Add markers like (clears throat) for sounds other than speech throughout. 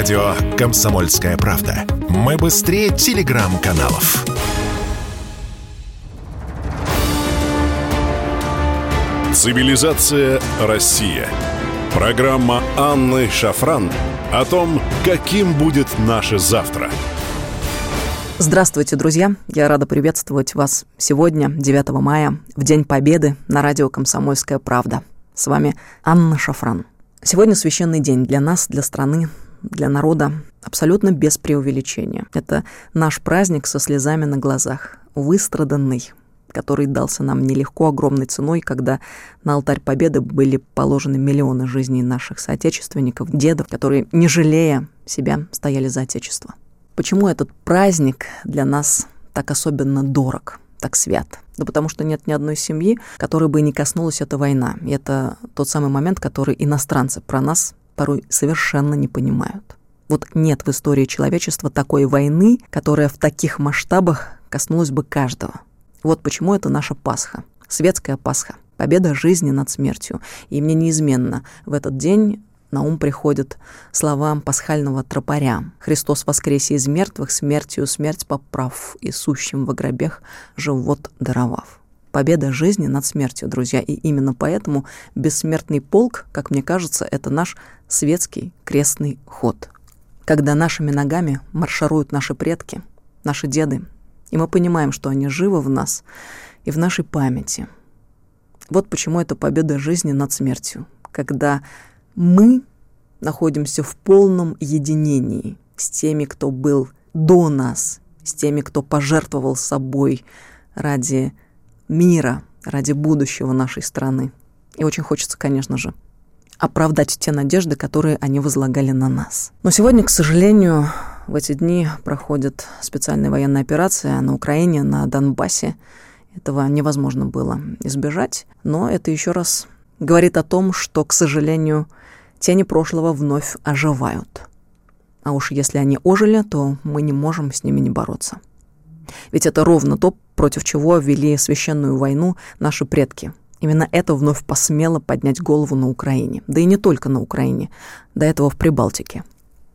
Радио «Комсомольская правда». Мы быстрее телеграм-каналов. Цивилизация Россия. Программа Анны Шафран о том, каким будет наше завтра. Здравствуйте, друзья! Я рада приветствовать вас сегодня, 9 мая, в День Победы на радио «Комсомольская правда». С вами Анна Шафран. Сегодня священный день для нас, для страны, для народа, абсолютно без преувеличения. Это наш праздник со слезами на глазах, выстраданный, который дался нам нелегко, огромной ценой, когда на алтарь победы были положены миллионы жизней наших соотечественников, дедов, которые, не жалея себя, стояли за Отечество. Почему этот праздник для нас так особенно дорог, так свят? Да потому что нет ни одной семьи, которой бы не коснулась эта война. И это тот самый момент, который иностранцы про нас порой совершенно не понимают. Вот нет в истории человечества такой войны, которая в таких масштабах коснулась бы каждого. Вот почему это наша Пасха, светская Пасха, победа жизни над смертью. И мне неизменно в этот день на ум приходят слова пасхального тропаря. «Христос воскресе из мертвых, смертью смерть поправ, и сущим во гробех живот даровав». Победа жизни над смертью, друзья. И именно поэтому бессмертный полк, как мне кажется, это наш светский крестный ход. Когда нашими ногами маршируют наши предки, наши деды, и мы понимаем, что они живы в нас и в нашей памяти. Вот почему это победа жизни над смертью, когда мы находимся в полном единении с теми, кто был до нас, с теми, кто пожертвовал собой ради мира, ради будущего нашей страны. И очень хочется, конечно же, оправдать те надежды, которые они возлагали на нас. Но сегодня, к сожалению, в эти дни проходит специальная военная операция на Украине, на Донбассе. Этого невозможно было избежать, но это еще раз говорит о том, что, к сожалению, тени прошлого вновь оживают. А уж если они ожили, то мы не можем с ними не бороться. Ведь это ровно то, против чего вели священную войну наши предки. Именно это вновь посмело поднять голову на Украине. Да и не только на Украине, до этого в Прибалтике.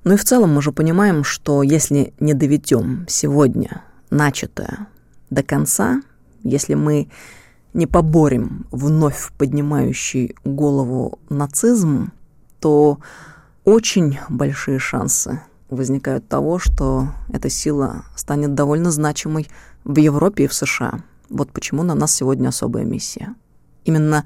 Ну и в целом мы же понимаем, что если не доведем сегодня начатое до конца, если мы не поборем вновь поднимающий голову нацизм, то очень большие шансы возникают того, что эта сила станет довольно значимой в Европе и в США. Вот почему на нас сегодня особая миссия. Именно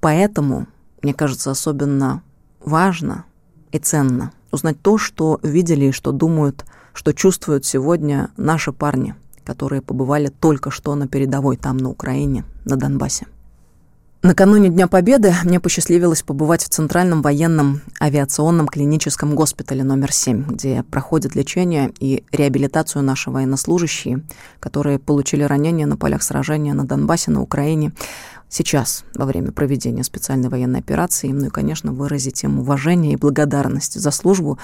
поэтому, мне кажется, особенно важно и ценно узнать то, что видели и что думают, что чувствуют сегодня наши парни, которые побывали только что на передовой там, на Украине, на Донбассе. Накануне Дня Победы мне посчастливилось побывать в Центральном военном авиационном клиническом госпитале номер 7, где проходят лечение и реабилитацию наши военнослужащие, которые получили ранения на полях сражения на Донбассе, на Украине. Сейчас, во время проведения специальной военной операции, ну и, конечно, выразить им уважение и благодарность за службу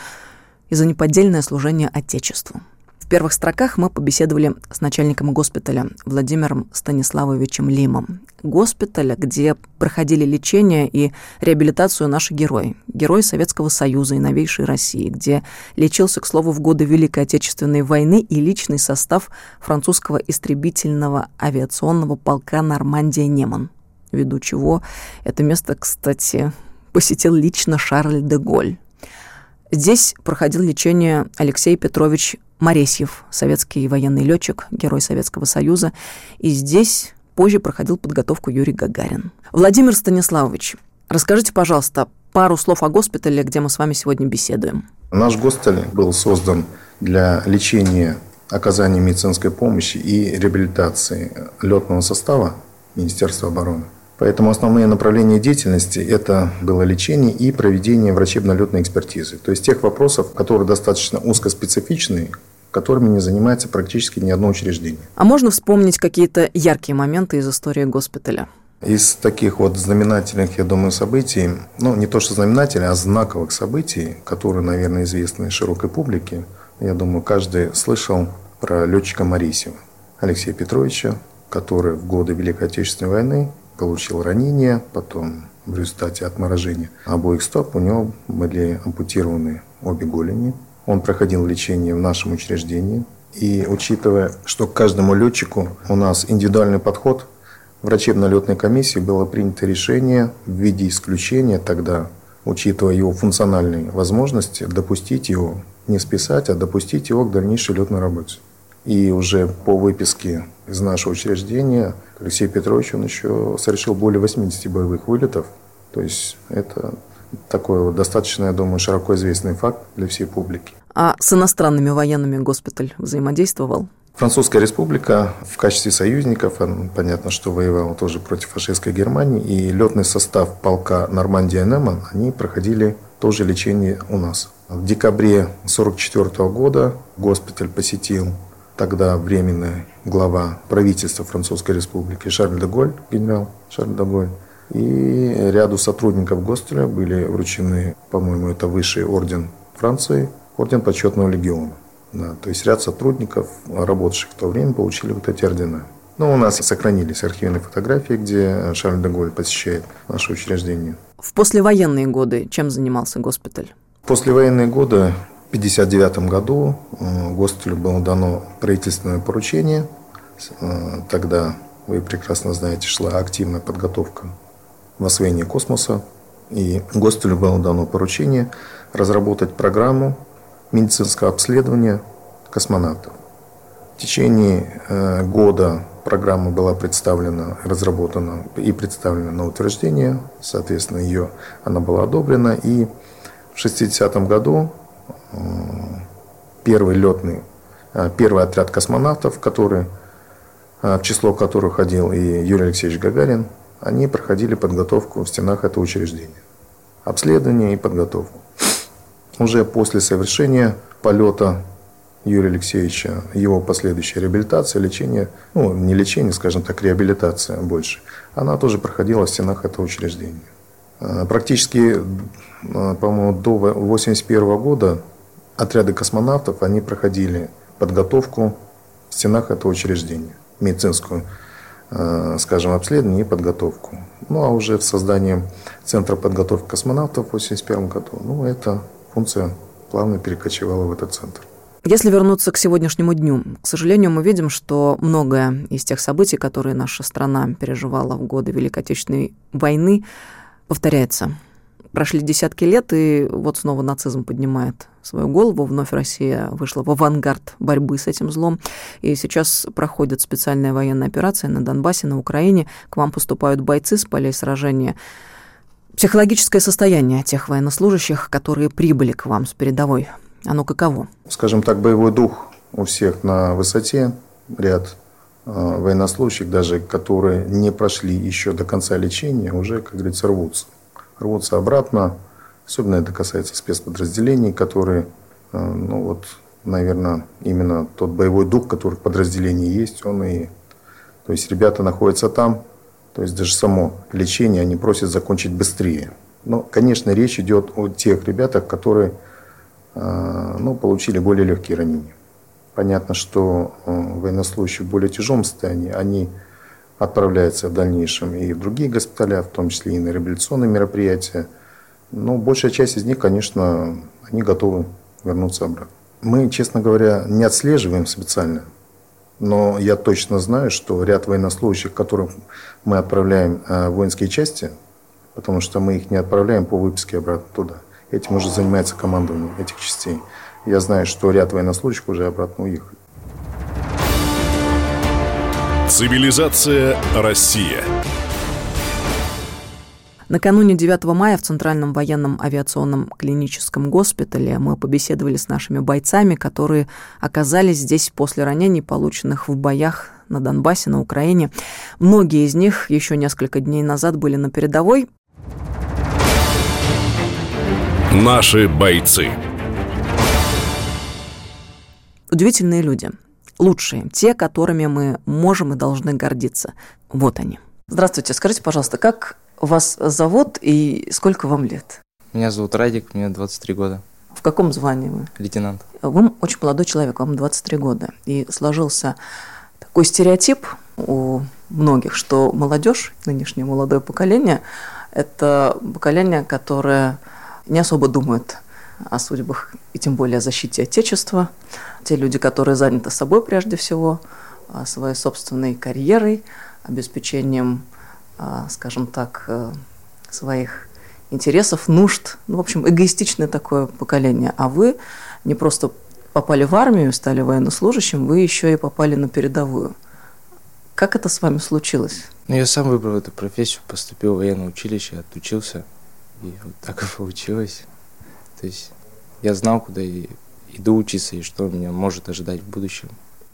и за неподдельное служение Отечеству. Первых строках мы побеседовали с начальником госпиталя Владимиром Станиславовичем Лимом. Госпиталя, где проходили лечение и реабилитацию наши герои. Герои Советского Союза и новейшей России, где лечился, к слову, в годы Великой Отечественной войны и личный состав французского истребительного авиационного полка «Нормандия-Неман», ввиду чего это место, кстати, посетил лично Шарль де Голь. Здесь проходил лечение Алексей Петрович Моресьев, советский военный летчик, герой Советского Союза. И здесь позже проходил подготовку Юрий Гагарин. Владимир Станиславович, расскажите, пожалуйста, пару слов о госпитале, где мы с вами сегодня беседуем. Наш госпиталь был создан для лечения, оказания медицинской помощи и реабилитации летного состава Министерства обороны. Поэтому основные направления деятельности – это было лечение и проведение врачебно-летной экспертизы. То есть тех вопросов, которые достаточно узкоспецифичны, которыми не занимается практически ни одно учреждение. А можно вспомнить какие-то яркие моменты из истории госпиталя? Из таких вот знаменательных, я думаю, событий, ну, не то что знаменательных, а знаковых событий, которые, наверное, известны широкой публике, я думаю, каждый слышал про летчика Марисева Алексея Петровича, который в годы Великой Отечественной войны получил ранение, потом в результате отморожения обоих стоп у него были ампутированы обе голени. Он проходил лечение в нашем учреждении. И учитывая, что к каждому летчику у нас индивидуальный подход, врачебно-летной комиссии было принято решение в виде исключения тогда, учитывая его функциональные возможности, допустить его, не списать, а допустить его к дальнейшей летной работе. И уже по выписке из нашего учреждения Алексей Петрович, он еще совершил более 80 боевых вылетов. То есть это такой вот достаточно, я думаю, широко известный факт для всей публики. А с иностранными военными госпиталь взаимодействовал? Французская республика в качестве союзников, понятно, что воевала тоже против фашистской Германии, и летный состав полка Нормандия Неман, они проходили тоже лечение у нас. В декабре 1944 года госпиталь посетил тогда временный глава правительства Французской республики Шарль де Голь, генерал Шарль де Голь. И ряду сотрудников госпиталя были вручены, по-моему, это высший орден Франции, орден почетного легиона. Да, то есть ряд сотрудников, работавших в то время, получили вот эти ордена. Но у нас сохранились архивные фотографии, где Шарль де Голь посещает наше учреждение. В послевоенные годы чем занимался госпиталь? В послевоенные годы, в 1959 году, э, госпиталю было дано правительственное поручение. Э, тогда, вы прекрасно знаете, шла активная подготовка в освоении космоса. И госпиталю было дано поручение разработать программу медицинского обследования космонавтов. В течение э, года программа была представлена, разработана и представлена на утверждение. Соответственно, ее, она была одобрена. И в 60-м году э, первый летный, э, первый отряд космонавтов, который, в число которых ходил и Юрий Алексеевич Гагарин, они проходили подготовку в стенах этого учреждения. Обследование и подготовку. Уже после совершения полета Юрия Алексеевича, его последующая реабилитация, лечение, ну, не лечение, скажем так, реабилитация больше, она тоже проходила в стенах этого учреждения. А, практически, а, по-моему, до 1981 года отряды космонавтов, они проходили подготовку в стенах этого учреждения, медицинскую, скажем, обследование и подготовку. Ну, а уже в создании Центра подготовки космонавтов в 1981 году, ну, это функция плавно перекочевала в этот центр. Если вернуться к сегодняшнему дню, к сожалению, мы видим, что многое из тех событий, которые наша страна переживала в годы Великой Отечественной войны, повторяется. Прошли десятки лет, и вот снова нацизм поднимает свою голову. Вновь Россия вышла в авангард борьбы с этим злом. И сейчас проходит специальная военная операция на Донбассе, на Украине. К вам поступают бойцы с полей сражения. Психологическое состояние тех военнослужащих, которые прибыли к вам с передовой, оно каково? Скажем так, боевой дух у всех на высоте. Ряд э, военнослужащих, даже которые не прошли еще до конца лечения, уже, как говорится, рвутся. Рвутся обратно. Особенно это касается спецподразделений, которые, э, ну вот, наверное, именно тот боевой дух, который в подразделении есть, он и... То есть ребята находятся там, то есть даже само лечение они просят закончить быстрее. Но, конечно, речь идет о тех ребятах, которые э, ну, получили более легкие ранения. Понятно, что э, военнослужащие в более тяжелом состоянии, они отправляются в дальнейшем и в другие госпиталя, в том числе и на реабилитационные мероприятия. Но большая часть из них, конечно, они готовы вернуться обратно. Мы, честно говоря, не отслеживаем специально но я точно знаю, что ряд военнослужащих, которых мы отправляем э, в воинские части, потому что мы их не отправляем по выписке обратно туда. Этим уже занимается командование этих частей. Я знаю, что ряд военнослужащих уже обратно уехали. Цивилизация Россия. Накануне 9 мая в Центральном военном авиационном клиническом госпитале мы побеседовали с нашими бойцами, которые оказались здесь после ранений, полученных в боях на Донбассе, на Украине. Многие из них еще несколько дней назад были на передовой. Наши бойцы. Удивительные люди. Лучшие. Те, которыми мы можем и должны гордиться. Вот они. Здравствуйте. Скажите, пожалуйста, как вас зовут и сколько вам лет? Меня зовут Радик, мне 23 года. В каком звании вы? Лейтенант. Вы очень молодой человек, вам 23 года. И сложился такой стереотип у многих, что молодежь, нынешнее молодое поколение, это поколение, которое не особо думает о судьбах и тем более о защите Отечества. Те люди, которые заняты собой прежде всего, а, своей собственной карьерой, обеспечением, а, скажем так, э, своих интересов, нужд. Ну, в общем, эгоистичное такое поколение. А вы не просто попали в армию, стали военнослужащим, вы еще и попали на передовую. Как это с вами случилось? Ну, я сам выбрал эту профессию, поступил в военное училище, отучился. И вот так и получилось. То есть я знал, куда и иду учиться, и что меня может ожидать в будущем.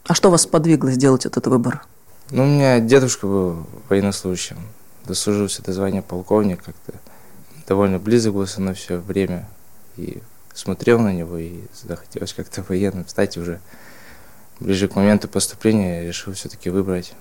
А что вас подвигло сделать этот выбор? Ну, у меня дедушка был военнослужащим, дослужился до звания полковника, как-то довольно близок был со мной все время. И смотрел на него, и захотелось как-то (laughs) военным стать уже. Ближе к моменту поступления я решил все-таки выбрать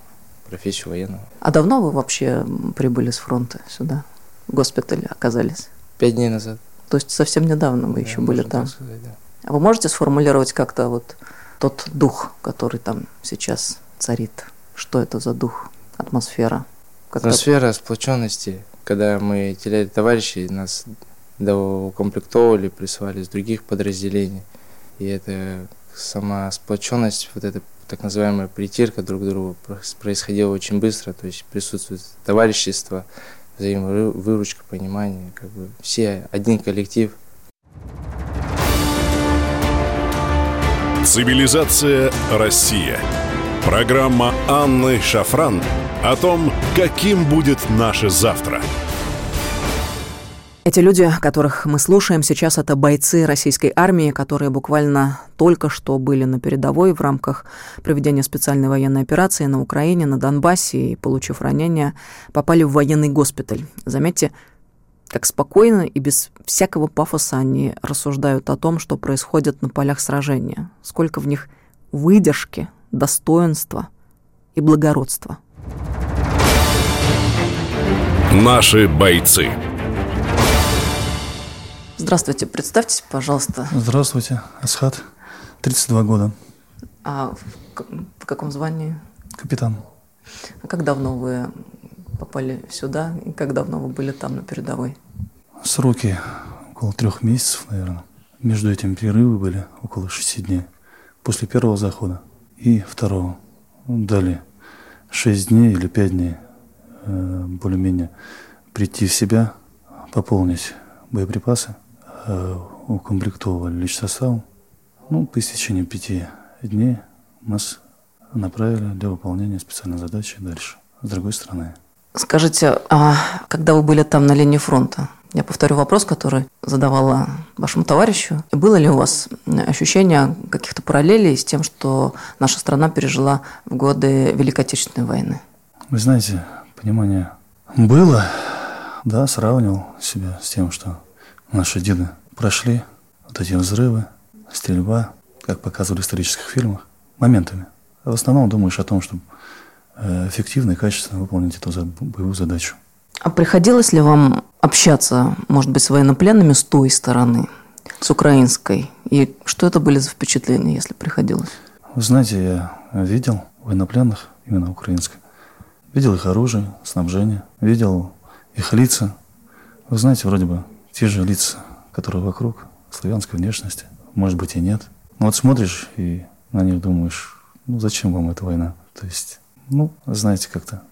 профессию военного. А давно вы вообще прибыли с фронта сюда? В госпитале оказались? Пять дней назад. То есть совсем недавно вы Да, еще были там? так сказать, да. А вы можете сформулировать как-то вот тот дух, который там сейчас царит? Что это за дух, атмосфера? Как-то- Атмосфера сплоченности, когда мы теряли товарищей, нас доукомплектовывали, присылали из других подразделений. И это сама сплоченность, вот эта так называемая притирка друг к другу происходила очень быстро, то есть присутствует товарищество, взаимовыручка, понимание, как бы все один коллектив. Цивилизация Россия. Программа Анны Шафран о том, каким будет наше завтра. Эти люди, которых мы слушаем сейчас, это бойцы российской армии, которые буквально только что были на передовой в рамках проведения специальной военной операции на Украине, на Донбассе и, получив ранения, попали в военный госпиталь. Заметьте, как спокойно и без всякого пафоса они рассуждают о том, что происходит на полях сражения, сколько в них выдержки, достоинства и благородства. Наши бойцы. Здравствуйте, представьтесь, пожалуйста, Здравствуйте, Асхат, 32 года, а в, каком звании? капитан. А как давно вы попали сюда и как давно вы были там на передовой? Сроки около трех месяцев, наверное. Между этим перерывы были около шести дней. После первого захода и второго. Ну, Дали шесть дней или пять дней э, более-менее прийти в себя, пополнить боеприпасы, укомплектовывали личный состав. Ну, по истечении пяти дней нас направили для выполнения специальной задачи дальше, с другой стороны. Скажите, а когда вы были там на линии фронта, я повторю вопрос, который задавала вашему товарищу. Было ли у вас ощущение каких-то параллелей с тем, что наша страна пережила в годы Великой Отечественной войны? Вы знаете, понимание было, да, сравнивал себя с тем, что наши деды прошли, вот эти взрывы, стрельба, как показывали в исторических фильмах, моментами. А в основном думаешь о том, чтобы э, эффективно и качественно выполнить эту боевую задачу. А приходилось ли вам общаться, может быть, с военнопленными с той стороны, с украинской? И что это были за впечатления, если приходилось? Вы знаете, я видел военнопленных, именно украинских, видел их оружие, снабжение, видел их лица. Вы знаете, вроде бы те же лица, которые вокруг, славянской внешности, может быть и нет. Но вот смотришь и на них думаешь, ну зачем вам эта война? То есть, ну, знаете, как-то...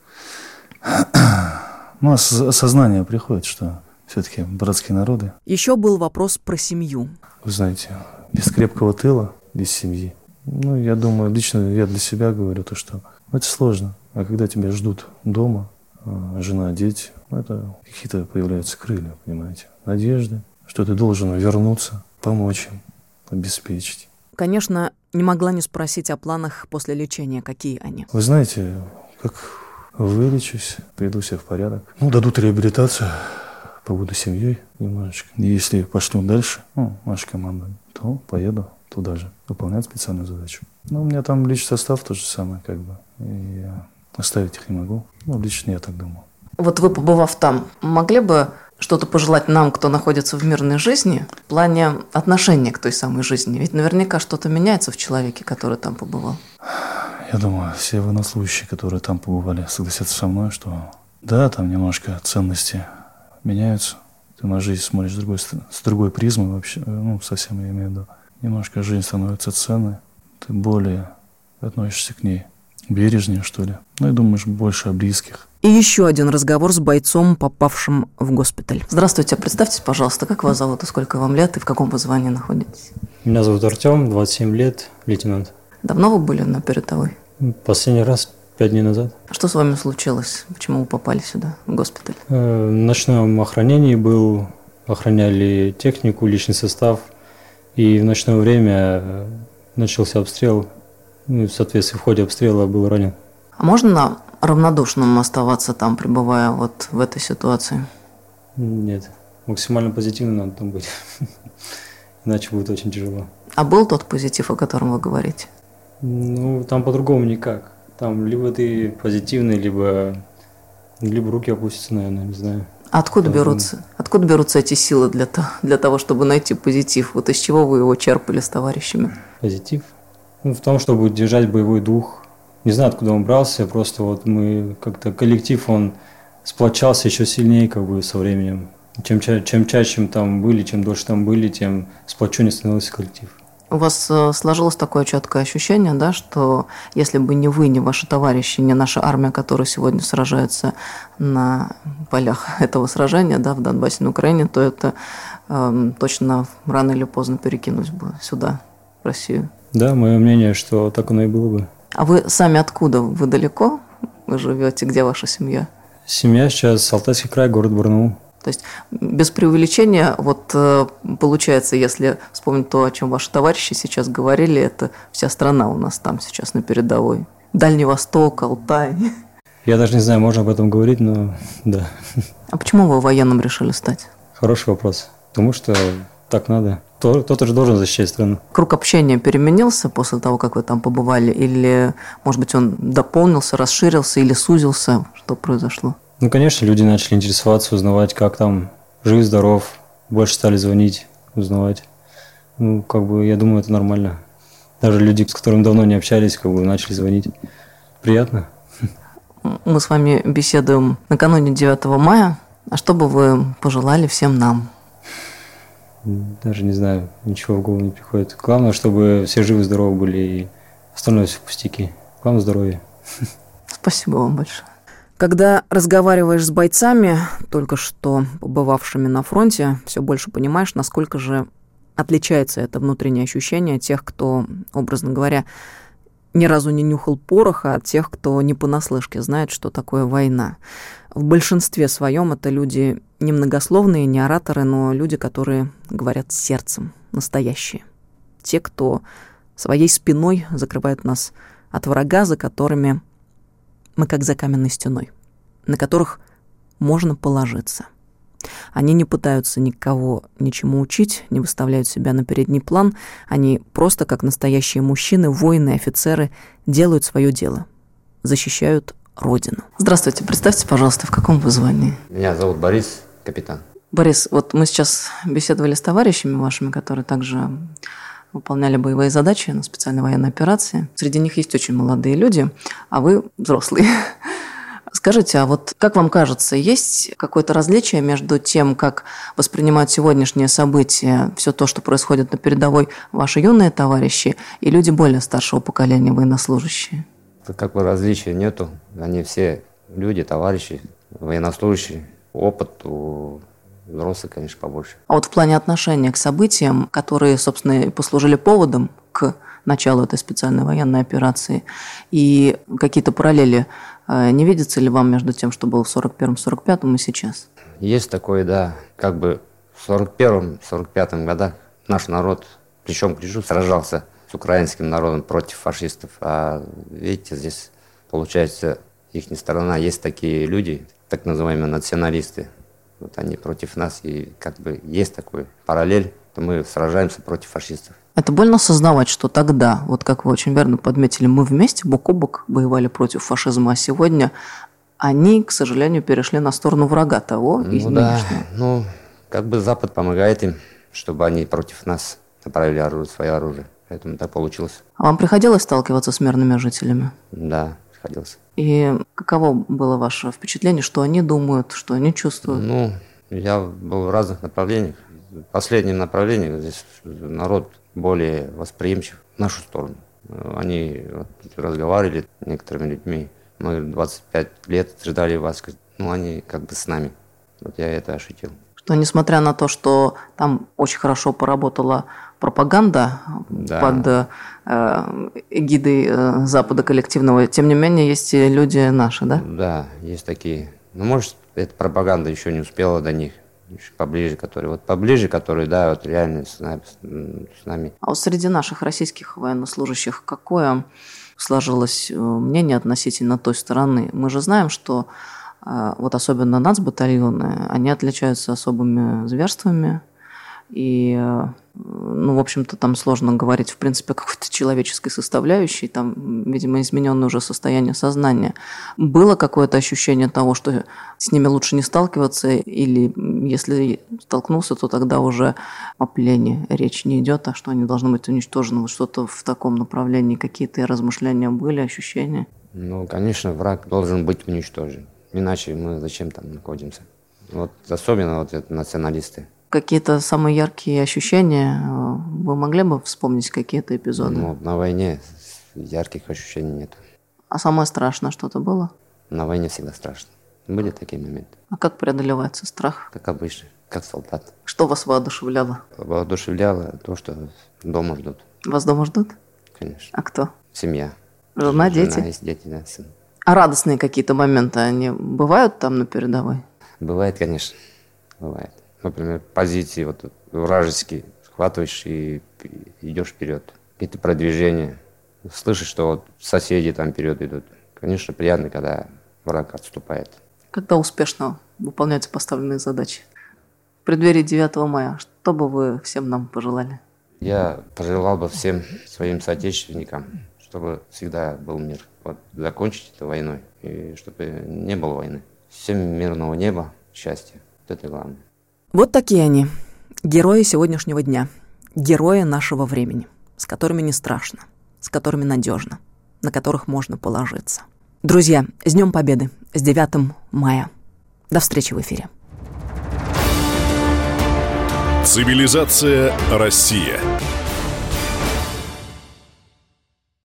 (clears throat) Ну, ос- осознание приходит, что все-таки братские народы, Еще был вопрос про семью. вы знаете, без крепкого тыла, без семьи. Ну, я думаю, лично я для себя говорю то, что это сложно. А когда тебя ждут дома, жена, дети, ну, это какие-то появляются крылья, понимаете, надежды, что ты должен вернуться, помочь им, обеспечить. Конечно, не могла не спросить о планах после лечения, какие они. Вы знаете, как вылечусь, приду себя в порядок. Ну, дадут реабилитацию, побуду семьей немножечко. Если пошлю дальше, ну, наша команда, то поеду туда же, выполнять специальную задачу. Ну, у меня там личный состав то же самое, как бы. И я оставить их не могу. Ну, лично я так думаю. Вот вы, побывав там, могли бы что-то пожелать нам, кто находится в мирной жизни, в плане отношения к той самой жизни? Ведь наверняка что-то меняется в человеке, который там побывал. Я думаю, все военнослужащие, которые там побывали, согласятся со мной, что да, там немножко ценности меняются. ты на жизнь смотришь с другой, с другой призмы вообще, ну, совсем я имею в виду. Немножко жизнь становится ценной, ты более относишься к ней бережнее, что ли. Ну и думаешь больше о близких. И еще один разговор с бойцом, попавшим в госпиталь. Здравствуйте, представьтесь, пожалуйста, как вас зовут и сколько вам лет и в каком вы звании находитесь? Меня зовут Артем, 27 лет, лейтенант. Давно вы были на передовой? Последний раз пять дней назад. А что с вами случилось? Почему вы попали сюда, в госпиталь? Э, в ночном охранении был, охраняли технику, личный состав. И в ночное время э, начался обстрел. Ну, в соответствии, в ходе обстрела был ранен. А можно равнодушным оставаться там, пребывая вот в этой ситуации? Нет. Максимально позитивно надо там быть. (laughs) Иначе будет очень тяжело. А был тот позитив, о котором вы говорите? Ну, там по-другому никак. Там либо ты позитивный, либо, либо руки опустятся, наверное, не знаю. А откуда там, берутся, откуда берутся эти силы для, для того, чтобы найти позитив? Вот из чего вы его черпали с товарищами? Позитив? Ну, в том, чтобы держать боевой дух. Не знаю, откуда он брался, просто вот мы как-то коллектив, он сплочался еще сильнее как бы со временем. Чем, чем чаще там были, чем дольше там были, тем сплоченнее становился коллектив. У вас э, сложилось такое четкое ощущение, да, что если бы не вы, не ваши товарищи, не наша армия, которая сегодня сражается на полях (laughs) этого сражения, да, в Донбассе, на Украине, то это э, точно рано или поздно перекинулось бы сюда, в Россию. Да, мое мнение, что так оно и было бы. А вы сами откуда? Вы далеко? Вы живете? Где ваша семья? Семья сейчас Алтайский край, город Барнаул. То есть без преувеличения, вот э, получается, если вспомнить то, о чем ваши товарищи сейчас говорили, это вся страна у нас там сейчас на передовой. Дальний Восток, Алтай. Я даже не знаю, можно об этом говорить, но (laughs) да. А почему вы военным решили стать? Хороший вопрос. Потому что так надо. Кто-то же должен защищать страну. Круг общения переменился после того, как вы там побывали? Или, может быть, он дополнился, расширился или сузился? Что произошло? Ну, конечно, люди начали интересоваться, узнавать, как там, жив, здоров. Больше стали звонить, узнавать. Ну, как бы, я думаю, это нормально. Даже люди, с которыми давно не общались, как бы начали звонить. Приятно. Мы с вами беседуем накануне 9 мая. А что бы вы пожелали всем нам? Даже не знаю, ничего в голову не приходит. Главное, чтобы все живы, здоровы были и остальное все пустяки. Главное здоровье. Спасибо вам большое. Когда разговариваешь с бойцами, только что побывавшими на фронте, все больше понимаешь, насколько же отличается это внутреннее ощущение тех, кто, образно говоря, ни разу не нюхал пороха, от тех, кто не понаслышке знает, что такое война. В большинстве своем это люди немногословные, не ораторы, но люди, которые говорят сердцем, настоящие. Те, кто своей спиной закрывает нас от врага, за которыми мы как за каменной стеной, на которых можно положиться. Они не пытаются никого ничему учить, не выставляют себя на передний план. Они просто, как настоящие мужчины, воины, офицеры, делают свое дело, защищают Родину. Здравствуйте, представьте, пожалуйста, в каком вы звании? Меня зовут Борис, капитан. Борис, вот мы сейчас беседовали с товарищами вашими, которые также выполняли боевые задачи на специальной военной операции. Среди них есть очень молодые люди, а вы взрослые. (laughs) Скажите, а вот как вам кажется, есть какое-то различие между тем, как воспринимают сегодняшние события, все то, что происходит на передовой, ваши юные товарищи и люди более старшего поколения военнослужащие? Как бы различия нету. Они все люди, товарищи, военнослужащие. Опыт у взрослых, конечно, побольше. А вот в плане отношения к событиям, которые, собственно, и послужили поводом к началу этой специальной военной операции, и какие-то параллели э, не видится ли вам между тем, что было в 41-м, 45-м и сейчас? Есть такое, да. Как бы в 41-м, 45-м годах наш народ, причем к сражался с украинским народом против фашистов. А видите, здесь, получается, их сторона есть такие люди, так называемые националисты, вот они против нас, и как бы есть такой параллель, то мы сражаемся против фашистов. Это больно осознавать, что тогда, вот как вы очень верно подметили, мы вместе бок о бок воевали против фашизма, а сегодня они, к сожалению, перешли на сторону врага того ну, из да, Ну, как бы Запад помогает им, чтобы они против нас направили оружие, свое оружие. Поэтому так получилось. А вам приходилось сталкиваться с мирными жителями? Да, приходилось. И каково было ваше впечатление, что они думают, что они чувствуют? Ну, Я был в разных направлениях. В последнем направлении здесь народ более восприимчив в нашу сторону. Они вот, разговаривали с некоторыми людьми. Мы 25 лет ждали вас. Ну, они как бы с нами. Вот я это ощутил. Что несмотря на то, что там очень хорошо поработала пропаганда да. под э, эгидой э, Запада коллективного, тем не менее есть и люди наши, да? Да, есть такие. Ну, может, эта пропаганда еще не успела до них еще поближе, которые вот поближе, которые, да, вот реально с нами. С нами. А вот среди наших российских военнослужащих какое сложилось э, мнение относительно той стороны? Мы же знаем, что вот особенно нацбатальоны, они отличаются особыми зверствами, и, э, ну, в общем-то, там сложно говорить, в принципе, о какой-то человеческой составляющей, там, видимо, измененное уже состояние сознания. Было какое-то ощущение того, что с ними лучше не сталкиваться, или если столкнулся, то тогда уже о плене речь не идет, а что они должны быть уничтожены. Вот что-то в таком направлении, какие-то размышления были, ощущения? Ну, конечно, враг должен быть уничтожен. Иначе мы зачем там находимся? Вот особенно вот это националисты какие-то самые яркие ощущения? Э, вы могли бы вспомнить какие-то эпизоды? Ну, на войне ярких ощущений нет. А самое страшное что-то было? На войне всегда страшно. Были такие моменты. А как преодолевается страх? Как обычно, как солдат. Что вас воодушевляло? Воодушевляло то, что дома ждут. Вас дома ждут? Конечно. А кто? Семья. Жена, дети? Жена, есть дети, да, сын. А радостные какие-то моменты, они бывают там на передовой? Бывает, конечно. Бывает например, позиции вот вражеские, схватываешь и идешь вперед. Какие-то продвижения. Слышишь, что вот соседи там вперед идут. Конечно, приятно, когда враг отступает. Когда успешно выполняются поставленные задачи? В преддверии 9 мая, что бы вы всем нам пожелали? Я пожелал бы всем своим соотечественникам, чтобы всегда был мир. Вот закончить эту войной, и чтобы не было войны. Всем мирного неба, счастья. Вот это главное. Вот такие они, герои сегодняшнего дня, герои нашего времени, с которыми не страшно, с которыми надежно, на которых можно положиться. Друзья, с Днем Победы, с 9 мая. До встречи в эфире. Цивилизация Россия.